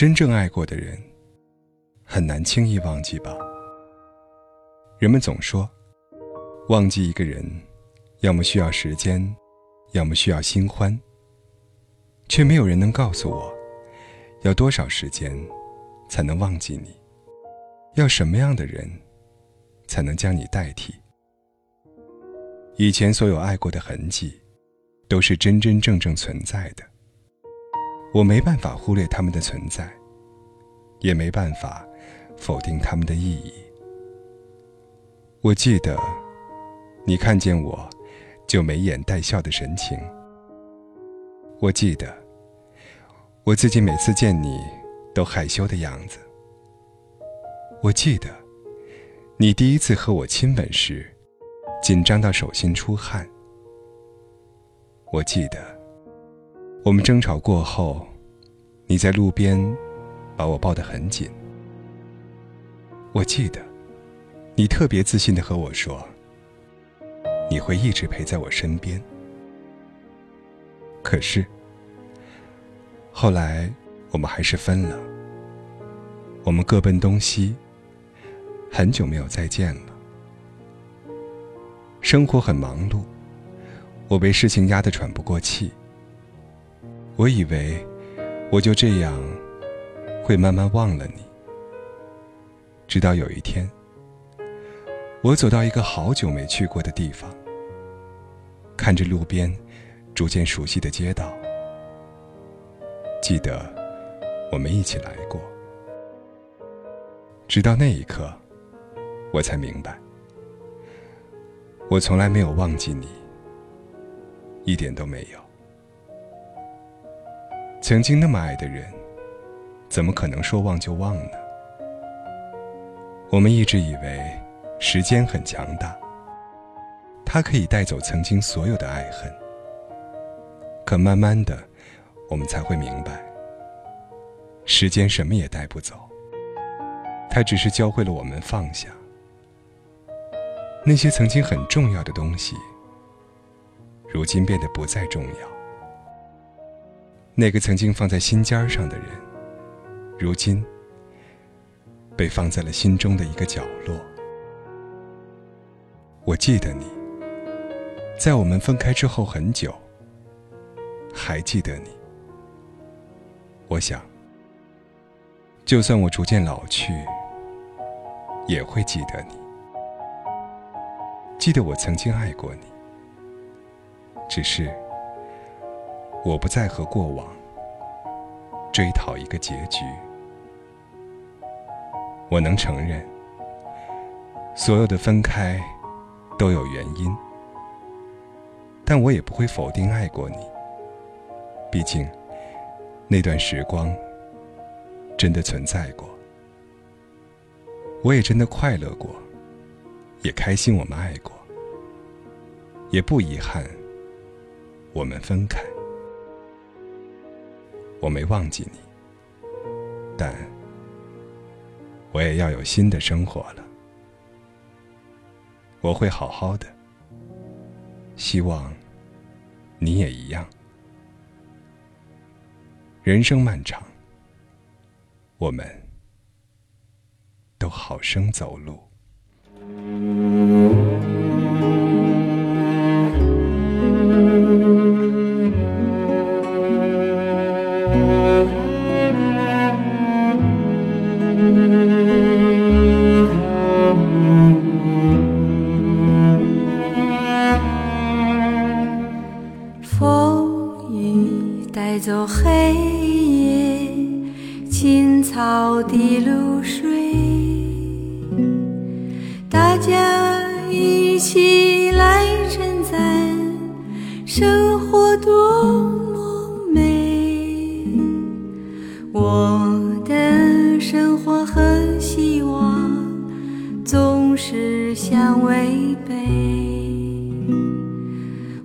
真正爱过的人，很难轻易忘记吧？人们总说，忘记一个人，要么需要时间，要么需要新欢。却没有人能告诉我，要多少时间，才能忘记你？要什么样的人，才能将你代替？以前所有爱过的痕迹，都是真真正正存在的。我没办法忽略他们的存在，也没办法否定他们的意义。我记得，你看见我，就眉眼带笑的神情。我记得，我自己每次见你都害羞的样子。我记得，你第一次和我亲吻时，紧张到手心出汗。我记得。我们争吵过后，你在路边把我抱得很紧。我记得，你特别自信的和我说：“你会一直陪在我身边。”可是，后来我们还是分了，我们各奔东西，很久没有再见了。生活很忙碌，我被事情压得喘不过气。我以为我就这样会慢慢忘了你，直到有一天，我走到一个好久没去过的地方，看着路边逐渐熟悉的街道，记得我们一起来过。直到那一刻，我才明白，我从来没有忘记你，一点都没有。曾经那么爱的人，怎么可能说忘就忘呢？我们一直以为时间很强大，它可以带走曾经所有的爱恨。可慢慢的，我们才会明白，时间什么也带不走，它只是教会了我们放下那些曾经很重要的东西，如今变得不再重要。那个曾经放在心尖上的人，如今被放在了心中的一个角落。我记得你，在我们分开之后很久，还记得你。我想，就算我逐渐老去，也会记得你，记得我曾经爱过你，只是。我不再和过往追讨一个结局。我能承认，所有的分开都有原因，但我也不会否定爱过你。毕竟，那段时光真的存在过，我也真的快乐过，也开心我们爱过，也不遗憾我们分开。我没忘记你，但我也要有新的生活了。我会好好的，希望你也一样。人生漫长，我们都好生走路。风雨带走黑夜，青草的露水，大家一起来称赞生活多我的生活和希望总是相违背。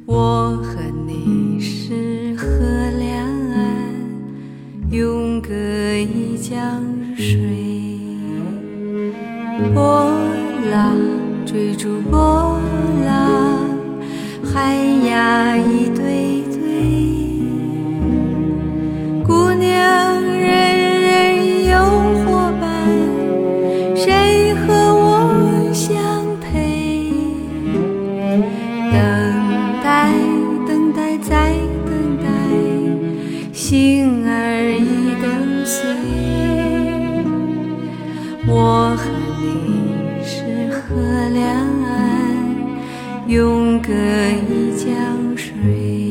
我和你是河两岸。永隔一江水，波浪追逐波浪，海呀一你是河两岸永隔一江水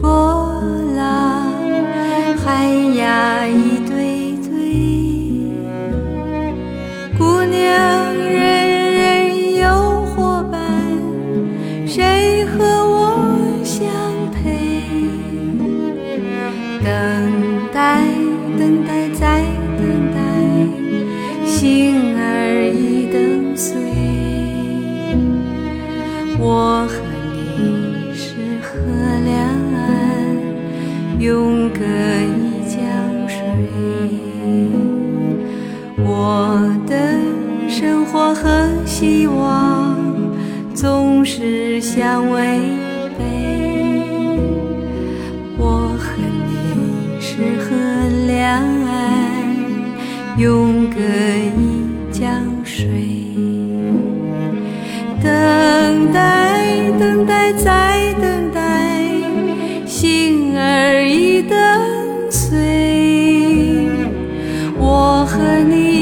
波浪，海呀一对对，姑娘人人有伙伴，谁和我相配？等待，等待，水。我的生活和希望总是相违背。我和你是河两岸，永隔一江水。等待，等待，再和你